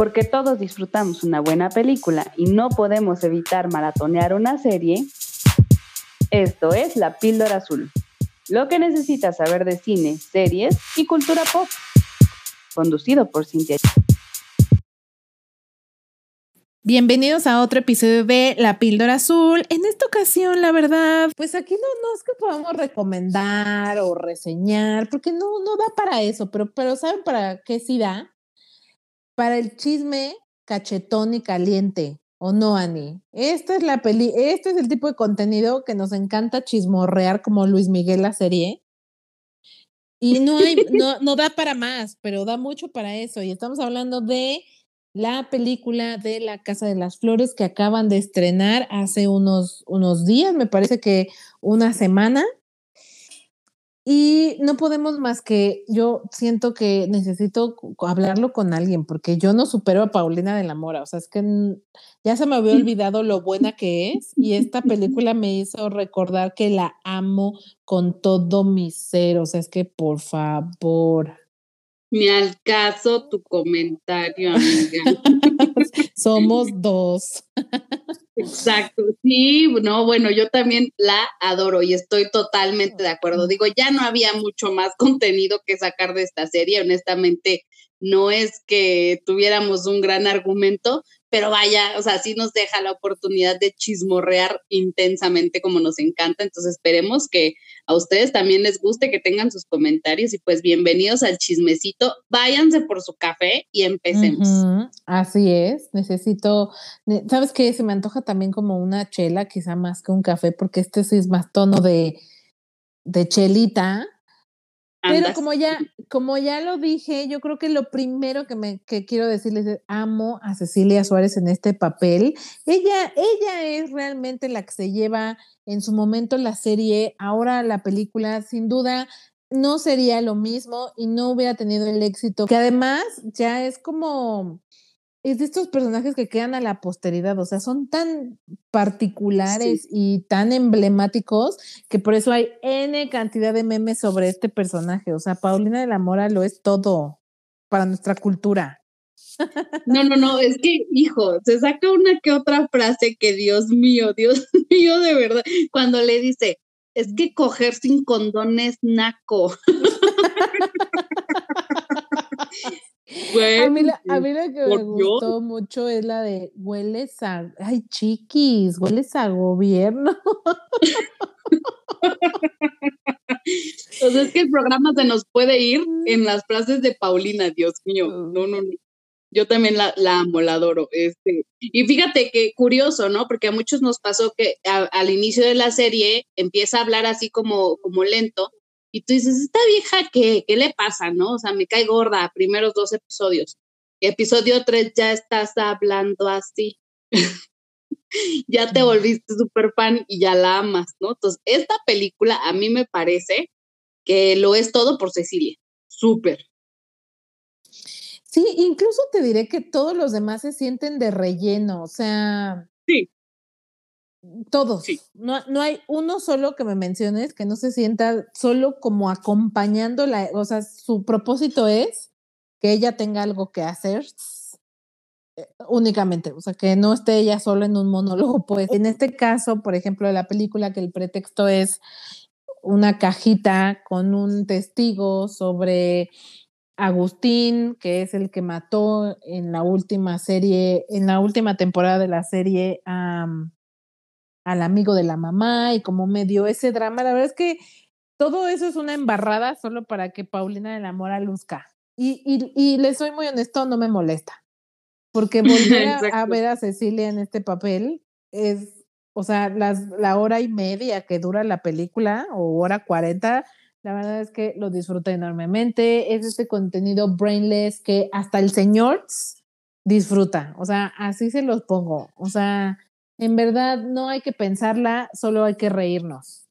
Porque todos disfrutamos una buena película y no podemos evitar maratonear una serie, esto es La Píldora Azul. Lo que necesitas saber de cine, series y cultura pop. Conducido por Cintia. Bienvenidos a otro episodio de La Píldora Azul. En esta ocasión, la verdad, pues aquí no, es que podamos recomendar o reseñar, porque no, no da para eso, pero, pero ¿saben para qué sí da? Para el chisme cachetón y caliente, ¿o no, Ani? Esta es la peli, este es el tipo de contenido que nos encanta chismorrear como Luis Miguel la serie. Y no hay, no, no da para más, pero da mucho para eso. Y estamos hablando de la película de La Casa de las Flores que acaban de estrenar hace unos, unos días, me parece que una semana. Y no podemos más que yo siento que necesito hablarlo con alguien porque yo no supero a Paulina de la Mora, o sea, es que ya se me había olvidado lo buena que es y esta película me hizo recordar que la amo con todo mi ser, o sea, es que por favor. Me al caso tu comentario, amiga. Somos dos. Exacto, sí, no, bueno, yo también la adoro y estoy totalmente de acuerdo. Digo, ya no había mucho más contenido que sacar de esta serie, honestamente, no es que tuviéramos un gran argumento, pero vaya, o sea, sí nos deja la oportunidad de chismorrear intensamente como nos encanta. Entonces esperemos que a ustedes también les guste, que tengan sus comentarios y pues bienvenidos al chismecito. Váyanse por su café y empecemos. Así es, necesito, ¿sabes qué? Se me antoja también como una chela, quizá más que un café, porque este sí es más tono de, de chelita pero como ya, como ya lo dije, yo creo que lo primero que me que quiero decirles es amo a Cecilia Suárez en este papel. Ella, ella es realmente la que se lleva en su momento la serie, ahora la película, sin duda no sería lo mismo y no hubiera tenido el éxito, que además ya es como es de estos personajes que quedan a la posteridad, o sea, son tan particulares y tan emblemáticos que por eso hay N cantidad de memes sobre este personaje. O sea, Paulina de la Mora lo es todo para nuestra cultura. No, no, no, es que, hijo, se saca una que otra frase que Dios mío, Dios mío, de verdad, cuando le dice, es que coger sin condones naco. a, mí la, a mí la que me gustó mucho es la de hueles a, ay chiquis, hueles a gobierno. Entonces es que el programa se nos puede ir en las frases de Paulina, Dios mío. No, no, no. Yo también la, la amo, la adoro. Este. Y fíjate que curioso, ¿no? Porque a muchos nos pasó que al inicio de la serie empieza a hablar así como, como lento y tú dices, esta vieja, ¿qué, ¿qué le pasa, no? O sea, me cae gorda, primeros dos episodios. Episodio tres, ya estás hablando así. ya te volviste súper fan y ya la amas, ¿no? Entonces, esta película a mí me parece que lo es todo por Cecilia. Súper. Sí, incluso te diré que todos los demás se sienten de relleno, o sea. Sí. Todos. No, no hay uno solo que me menciones que no se sienta solo como acompañando la, o sea, su propósito es que ella tenga algo que hacer eh, únicamente, o sea, que no esté ella sola en un monólogo, pues en este caso, por ejemplo, de la película que el pretexto es una cajita con un testigo sobre Agustín, que es el que mató en la última serie, en la última temporada de la serie a al amigo de la mamá y como medio ese drama. La verdad es que todo eso es una embarrada solo para que Paulina de la Mora luzca. Y, y, y le soy muy honesto, no me molesta. Porque volver a, ver a Cecilia en este papel es, o sea, las, la hora y media que dura la película o hora cuarenta, la verdad es que lo disfruté enormemente. Es este contenido brainless que hasta el señor disfruta. O sea, así se los pongo. O sea, en verdad no hay que pensarla, solo hay que reírnos.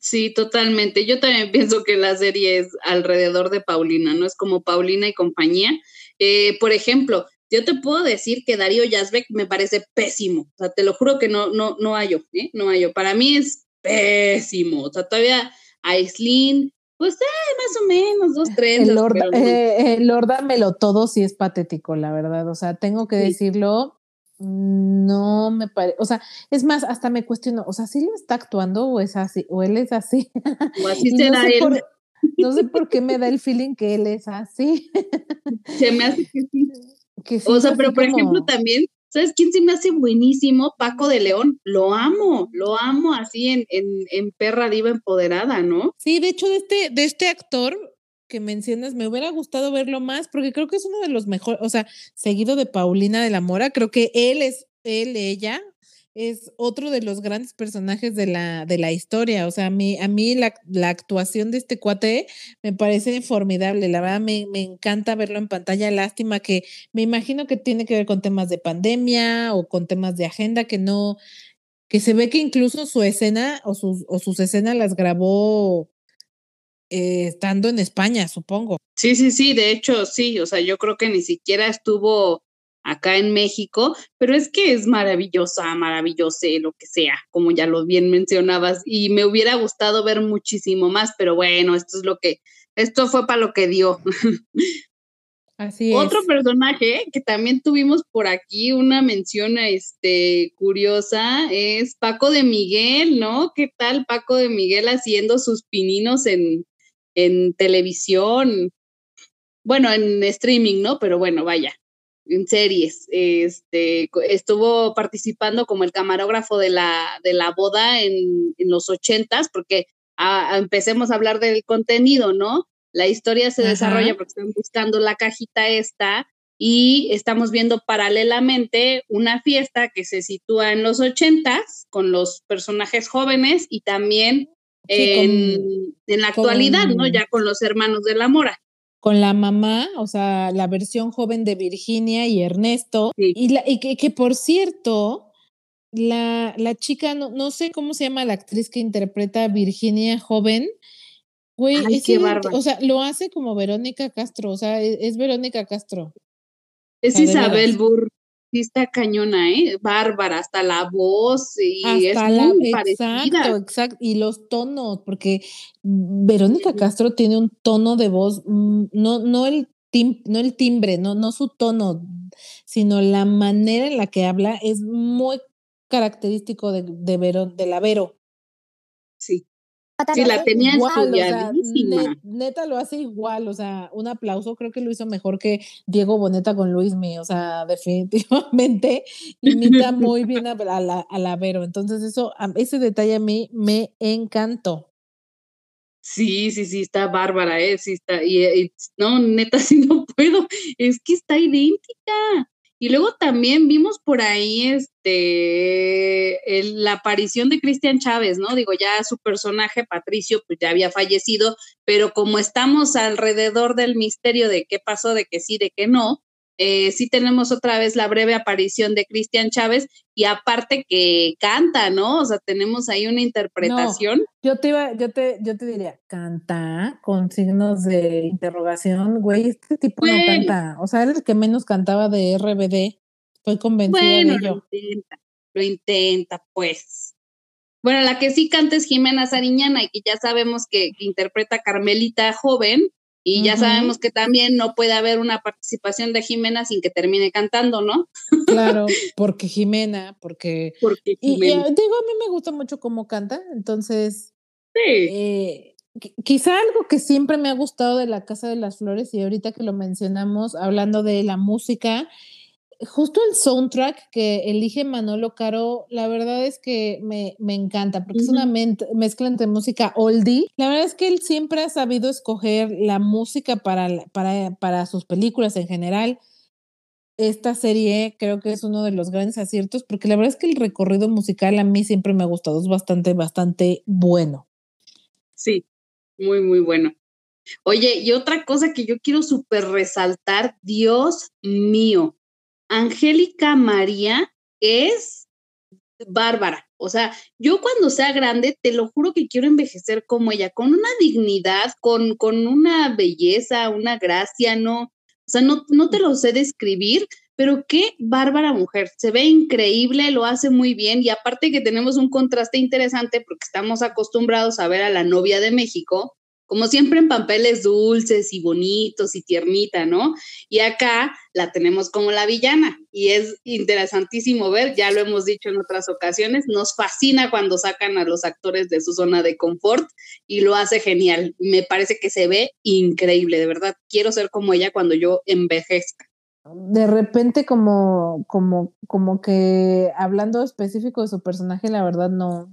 Sí, totalmente. Yo también pienso que la serie es alrededor de Paulina, no es como Paulina y compañía. Eh, por ejemplo, yo te puedo decir que Darío Yazbek me parece pésimo. O sea, te lo juro que no, no, no hallo, ¿eh? No hallo. Para mí es pésimo. O sea, todavía Aislinn Pues eh, más o menos, dos trenzas. El Lorda, me lo todo sí es patético, la verdad. O sea, tengo que decirlo, no me parece, o sea, es más, hasta me cuestiono, o sea, ¿sí le está actuando o es así, o él es así? O así será no él. Por, no sé por qué me da el feeling que él es así. Se me hace que sí. o sea, pero por ejemplo también ¿Sabes quién se me hace buenísimo? Paco de León. Lo amo, lo amo así en, en, en, perra diva empoderada, ¿no? Sí, de hecho, de este, de este actor que mencionas, me hubiera gustado verlo más, porque creo que es uno de los mejores, o sea, seguido de Paulina de la Mora, creo que él es, él, ella, es otro de los grandes personajes de la, de la historia. O sea, a mí, a mí la, la actuación de este cuate me parece formidable. La verdad, me, me, encanta verlo en pantalla. Lástima que me imagino que tiene que ver con temas de pandemia o con temas de agenda que no, que se ve que incluso su escena o sus, o sus escenas las grabó eh, estando en España, supongo. Sí, sí, sí, de hecho, sí, o sea, yo creo que ni siquiera estuvo acá en México, pero es que es maravillosa, maravillosa, lo que sea, como ya lo bien mencionabas, y me hubiera gustado ver muchísimo más, pero bueno, esto es lo que, esto fue para lo que dio. Así Otro personaje que también tuvimos por aquí una mención este, curiosa es Paco de Miguel, ¿no? ¿Qué tal Paco de Miguel haciendo sus pininos en, en televisión? Bueno, en streaming, ¿no? Pero bueno, vaya, en series. Este, estuvo participando como el camarógrafo de la, de la boda en, en los ochentas, porque empecemos a hablar del contenido, ¿no? La historia se desarrolla porque están buscando la cajita esta y estamos viendo paralelamente una fiesta que se sitúa en los ochentas con los personajes jóvenes y también en, en, la actualidad, ¿no? Ya con los hermanos de la Mora con la mamá, o sea, la versión joven de Virginia y Ernesto. Y, la, y que, por cierto, la, la chica, no, no, sé cómo se llama la actriz que interpreta a Virginia joven. Güey, es qué o sea, lo hace como Verónica Castro, o sea, e, es, Verónica Castro. Es Isabel Burr sí está cañona, ¿eh? Bárbara, hasta la voz y es muy Exacto, exacto. Y los tonos, porque Verónica Castro tiene un tono de voz, mm, no, no, el, tim, no el timbre, no, no su tono, sino la manera en la que habla es muy característico de, de, de la Vero. Sí. Sí, la tenía igual, neta lo hace igual, o sea, un aplauso, creo que lo hizo mejor que Diego Boneta con Luismi, o sea, definitivamente imita muy bien a, la, a la Vero, entonces eso, ese detalle a mí me encantó. Sí, sí, sí, está bárbara, ¿eh? Sí, está, y, no, neta, sí no puedo, es que está idéntica. Y luego también vimos por ahí este la aparición de Cristian Chávez, ¿no? Digo, ya su personaje, Patricio, pues ya había fallecido, pero como estamos alrededor del misterio de qué pasó, de que sí, de que no, eh, sí tenemos otra vez la breve aparición de Cristian Chávez y aparte que canta, ¿no? O sea, tenemos ahí una interpretación. yo te iba, yo te, yo te diría, canta con signos de interrogación, güey, este tipo no canta. O sea, era el que menos cantaba de RBD. Estoy convencida de ello. Lo intenta, lo intenta, pues. Bueno, la que sí canta es Jimena Sariñana y que ya sabemos que, que interpreta a Carmelita joven, y ya sabemos que también no puede haber una participación de Jimena sin que termine cantando, ¿no? Claro, porque Jimena, porque... Porque Y, digo, a mí me gusta mucho cómo canta, entonces... Sí. Eh, quizá algo que siempre me ha gustado de la Casa de las Flores y ahorita que lo mencionamos, hablando de la música, justo el soundtrack que elige Manolo Caro, la verdad es que me, me encanta, porque es una mezcla entre música oldie. La verdad es que él siempre ha sabido escoger la música para, para, para sus películas en general. Esta serie creo que es uno de los grandes aciertos, porque la verdad es que el recorrido musical a mí siempre me ha gustado, es bastante, bastante bueno. Sí, muy, muy bueno. Oye, y otra cosa que yo quiero súper resaltar, Dios mío, Angélica María es bárbara. O sea, yo cuando sea grande, te lo juro que quiero envejecer como ella, con una dignidad, con, con una belleza, una gracia, no, o sea, no, no te lo sé describir, pero qué bárbara mujer, se ve increíble, lo hace muy bien y aparte que tenemos un contraste interesante porque estamos acostumbrados a ver a la novia de México como siempre en papeles dulces y bonitos y tiernita, ¿no? Y acá la tenemos como la villana y es interesantísimo ver, ya lo hemos dicho en otras ocasiones, nos fascina cuando sacan a los actores de su zona de confort y lo hace genial. Me parece que se ve increíble, de verdad. Quiero ser como ella cuando yo envejezca. De repente como como como que hablando específico de su personaje, la verdad no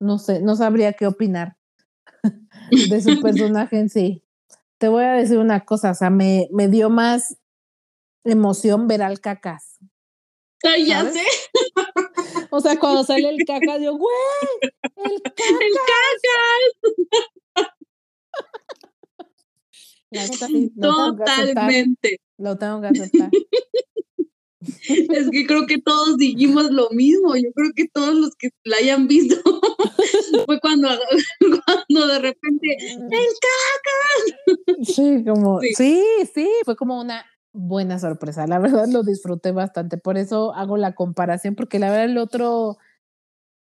no sé, no sabría qué opinar de su personaje en sí. Te voy a decir una cosa, o sea, me, me dio más emoción ver al cacas. Ay, ya sé. O sea, cuando sale el cacas, yo, güey, el cacas. El cacas. Totalmente. Lo tengo que aceptar. Es que creo que todos dijimos lo mismo. Yo creo que todos los que la hayan visto fue cuando, cuando de repente ¡El caca! Sí, como sí. sí, fue como una buena sorpresa. La verdad lo disfruté bastante. Por eso hago la comparación, porque la verdad el otro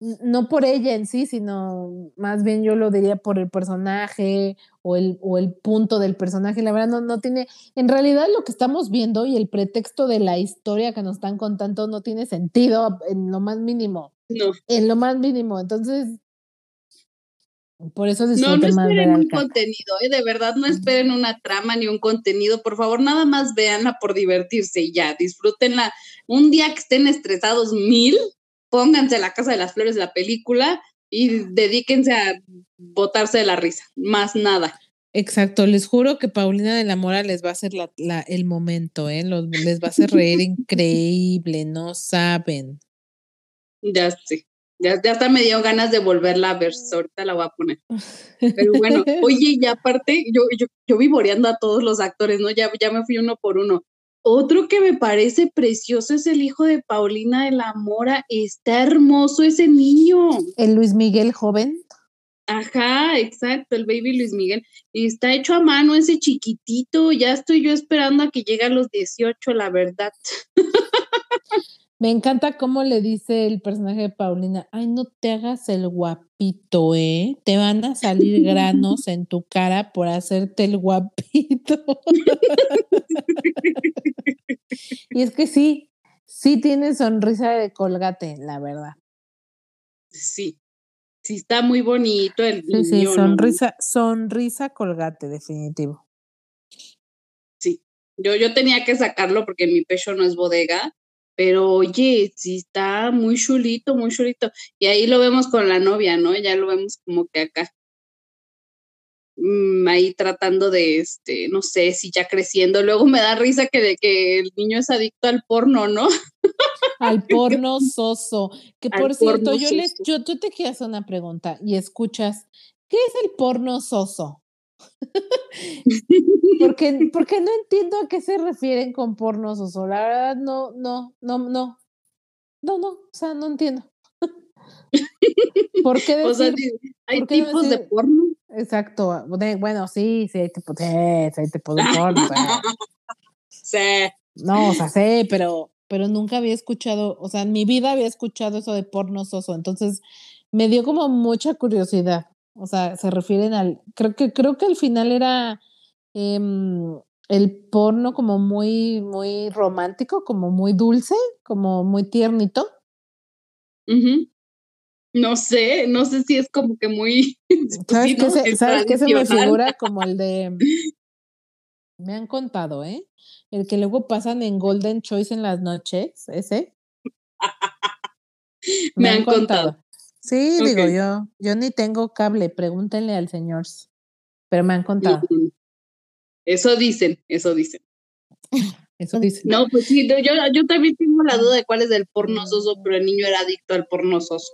no por ella en sí, sino más bien yo lo diría por el personaje o el, o el punto del personaje. La verdad no, no tiene, en realidad lo que estamos viendo y el pretexto de la historia que nos están contando no tiene sentido en lo más mínimo. No. En lo más mínimo. Entonces, por eso no, no esperen un contenido, ¿eh? de verdad no esperen una trama ni un contenido, por favor, nada más véanla por divertirse y ya, disfrútenla. Un día que estén estresados mil, pónganse la casa de las flores de la película y dedíquense a botarse de la risa, más nada. Exacto, les juro que Paulina de la Mora les va a hacer la, la, el momento, ¿eh? Los, les va a hacer reír increíble, no saben. Ya sé, ya, ya hasta me dio ganas de volverla a ver, ahorita la voy a poner. Pero bueno, oye, y aparte, yo, yo, yo vivoreando a todos los actores, ¿no? Ya, ya me fui uno por uno. Otro que me parece precioso es el hijo de Paulina de la Mora. Está hermoso ese niño. El Luis Miguel joven. Ajá, exacto, el baby Luis Miguel. Y está hecho a mano ese chiquitito. Ya estoy yo esperando a que llegue a los 18, la verdad. Me encanta cómo le dice el personaje de Paulina, ay, no te hagas el guapito, ¿eh? Te van a salir granos en tu cara por hacerte el guapito. y es que sí, sí tiene sonrisa de colgate, la verdad. Sí, sí está muy bonito el Sí, sí, sonrisa, sonrisa colgate, definitivo. Sí, yo, yo tenía que sacarlo porque mi pecho no es bodega pero oye, sí está muy chulito, muy chulito. Y ahí lo vemos con la novia, ¿no? Ya lo vemos como que acá. Mm, ahí tratando de, este, no sé, si ya creciendo. Luego me da risa que de que el niño es adicto al porno, ¿no? Al porno soso. Que por cierto, yo, les, yo, te quiero hacer una pregunta y escuchas, ¿qué es el porno soso? porque, porque no entiendo a qué se refieren con porno soso. La verdad, no, no, no, no. No, no, o sea, no entiendo. ¿Por qué decir, o sea, hay tipos de porno. Exacto. Bueno, sí, sí, hay tipos, sí, hay tipos de porno. sí. No, o sea, sé, pero, pero nunca había escuchado, o sea, en mi vida había escuchado eso de porno soso. Entonces, me dio como mucha curiosidad. O sea, se refieren al, creo que, creo que al final era em, el porno como muy, muy romántico, como muy dulce, como muy tiernito. No sé, no sé si es como que muy. ¿Sabes, qué, se, ¿sabes qué se me figura? Como el de. Me han contado, ¿eh? El que luego pasan en Golden Choice en las noches, ese. me, han, contado. Sí, digo yo, yo ni tengo cable, pregúntenle al señor. Pero me han contado. Eso dicen, eso dicen. Eso dicen. No, pues sí, yo, yo también tengo la duda de cuál es el porno soso, pero el niño era adicto al porno soso.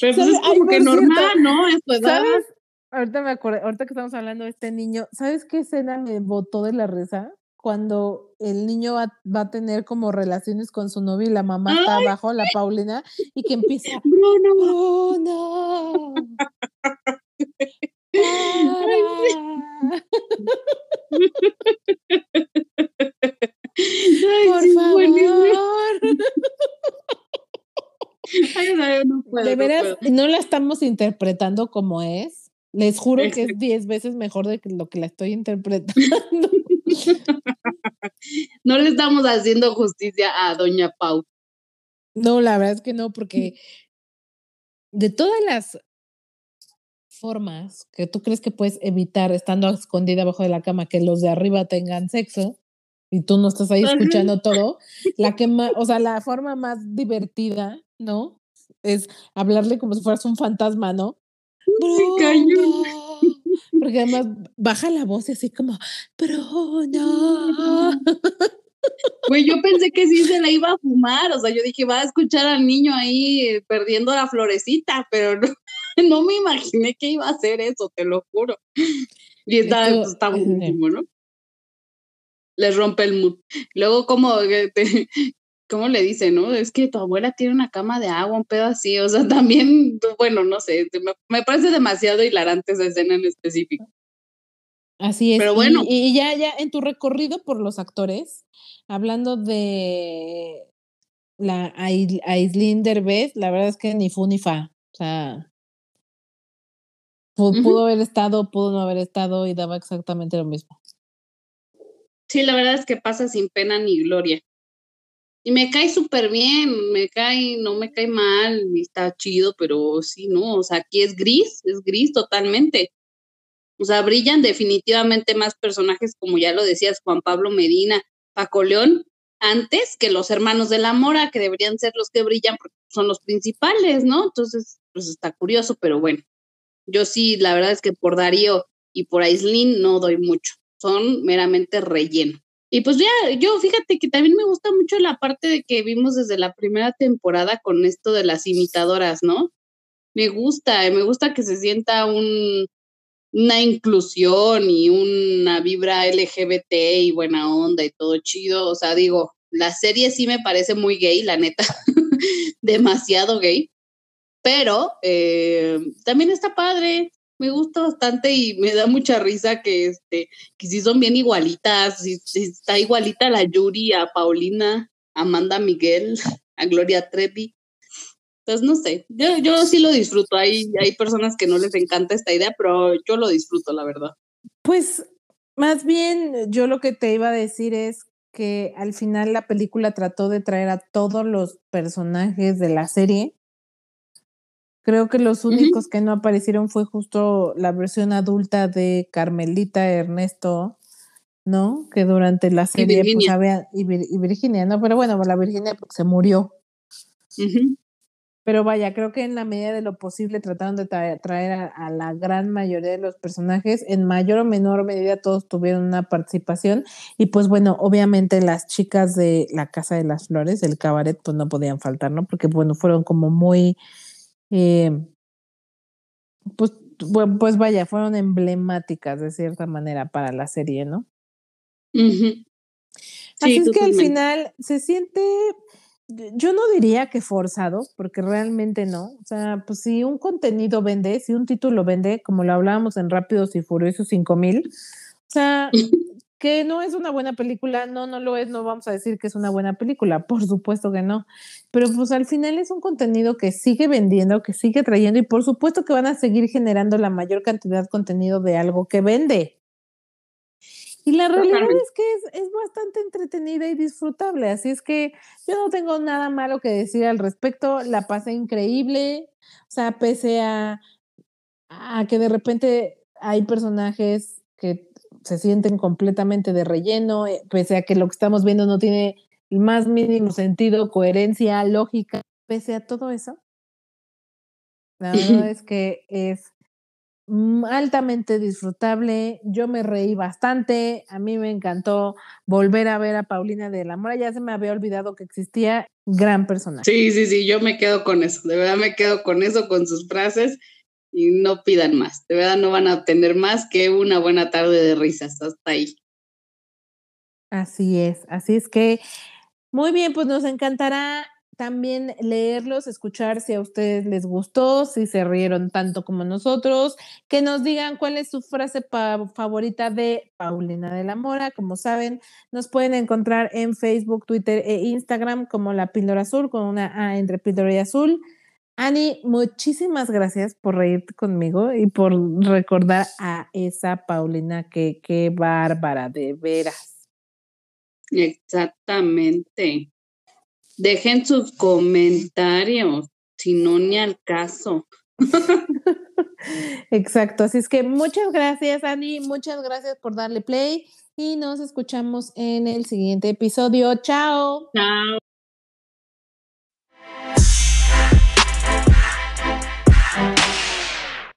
pero pues es como que normal, ¿no? Es ¿Sabes? Ahorita me acordé, ahorita que estamos hablando de este niño, ¿sabes qué escena me botó de la risa? Cuando el niño va, va, a tener como relaciones con su novio y la mamá está abajo, la Paulina, y que empieza, Bruno, Bruno. Ay, Por sí, favor. Ay, no, no puedo. De no veras, puedo. no la estamos interpretando como es. Les juro que es diez veces mejor de lo que la estoy interpretando. No le estamos haciendo justicia a Doña Pau. No, la verdad es que no, porque de todas las formas que tú crees que puedes evitar estando escondida abajo de la cama que los de arriba tengan sexo y tú no estás ahí Ajá. escuchando todo, la que más, o sea, la forma más divertida, ¿no? Es hablarle como si fueras un fantasma, ¿no? Porque además baja la voz y así como, Bruno. Güey, yo pensé que sí se la iba a fumar, o sea, yo dije, va a escuchar al niño ahí perdiendo la florecita, pero no, no me imaginé que iba a hacer eso, te lo juro. Y está, Esto- está buenísimo, ¿no? Les rompe el mood. Luego, como, que te- ¿cómo le dice, no? Es que tu abuela tiene una cama de agua, un pedo así, o sea, también, bueno, no sé, me, me parece demasiado hilarante esa escena en específico. Así es. Pero bueno. Y, ya, ya en tu recorrido por los actores, hablando de la Ai- Aislinn Derbez, la verdad es que ni fu ni fa. O sea, pudo haber estado, pudo no haber estado y daba exactamente lo mismo. Sí, la verdad es que pasa sin pena ni gloria. Y me cae súper bien, me cae, no me cae mal, está chido, pero sí, no, o sea, aquí es gris, es gris totalmente. O sea, brillan definitivamente más personajes, como ya lo decías, Juan Pablo Medina, Paco León, antes que los hermanos de la Mora, que deberían ser los que brillan porque son los principales, ¿no? Entonces, pues está curioso, pero bueno. Yo sí, la verdad es que por Darío y por Aislinn no doy mucho, son meramente relleno. Y pues ya, yo fíjate que también me gusta mucho la parte de que vimos desde la primera temporada con esto de las imitadoras, ¿no? Me gusta, me gusta que se sienta un, una inclusión y una vibra LGBT y buena onda y todo chido. O sea, digo, la serie sí me parece muy gay, la neta, demasiado gay, pero eh, también está padre, me gusta bastante y me da mucha risa que, este, que sí son bien igualitas, sí está igualita la Yuri, a Paulina, a Amanda Miguel, a Gloria Trevi. Entonces, no sé, yo, yo sí lo disfruto. Hay, hay personas que no les encanta esta idea, pero yo lo disfruto, la verdad. Pues más bien yo lo que te iba a decir es que al final la película trató de traer a todos los personajes de la serie. Creo que los únicos que no aparecieron fue justo la versión adulta de Carmelita Ernesto, ¿no? Que durante la serie pues Virginia. había y, Vir- y Virginia, ¿no? Pero bueno, la Virginia porque se murió. Ujú. Pero vaya, creo que en la medida de lo posible trataron de traer, traer a, a la gran mayoría de los personajes. En mayor o menor medida todos tuvieron una participación. Y pues bueno, obviamente las chicas de la Casa de las Flores, del cabaret, pues no podían faltar, ¿no? Porque bueno, fueron como muy, eh, pues, pues vaya, fueron emblemáticas de cierta manera para la serie, ¿no? Así Sí, es que al final se siente, yo no diría que forzado, porque realmente no. O sea, pues si un contenido vende, si un título vende, como lo hablábamos en Rápidos y Furiosos 5000, o sea, que no es una buena película, no, no lo es, no vamos a decir que es una buena película, por supuesto que no. Pero pues al final es un contenido que sigue vendiendo, que sigue trayendo y por supuesto que van a seguir generando la mayor cantidad de contenido de algo que vende. Y la realidad Totalmente. es que es, es bastante entretenida y disfrutable, así es que yo no tengo nada malo que decir al respecto, la pasé increíble, o sea, pese a, a que de repente hay personajes que se sienten completamente de relleno, eh, pese a que lo que estamos viendo no tiene el más mínimo sentido, coherencia, lógica, pese a todo eso, la verdad es que es mm, altamente disfrutable. Yo me reí bastante. A mí me encantó volver a ver a Paulina de la Mora. Ya se me había olvidado que existía. Gran personaje. Sí, sí, sí, yo me quedo con eso. De verdad me quedo con eso, con sus frases y no pidan más. De verdad no van a obtener más que una buena tarde de risas. Hasta ahí. Así es. Así es que, muy bien, pues nos encantará también leerlos, escuchar si a ustedes les gustó, si se rieron tanto como nosotros, que nos digan cuál es su frase favorita de Paulina de la Mora. Como saben, nos pueden encontrar en Facebook, Twitter e Instagram como La Píldora Azul, con una A entre Píldora y Azul. Ani, muchísimas gracias por reírte conmigo y por recordar a esa Paulina que qué bárbara, de veras. Exactamente. Dejen sus comentarios, si no ni al caso. Exacto, así es que muchas gracias, Ani, muchas gracias por darle play y nos escuchamos en el siguiente episodio. Chao. Chao.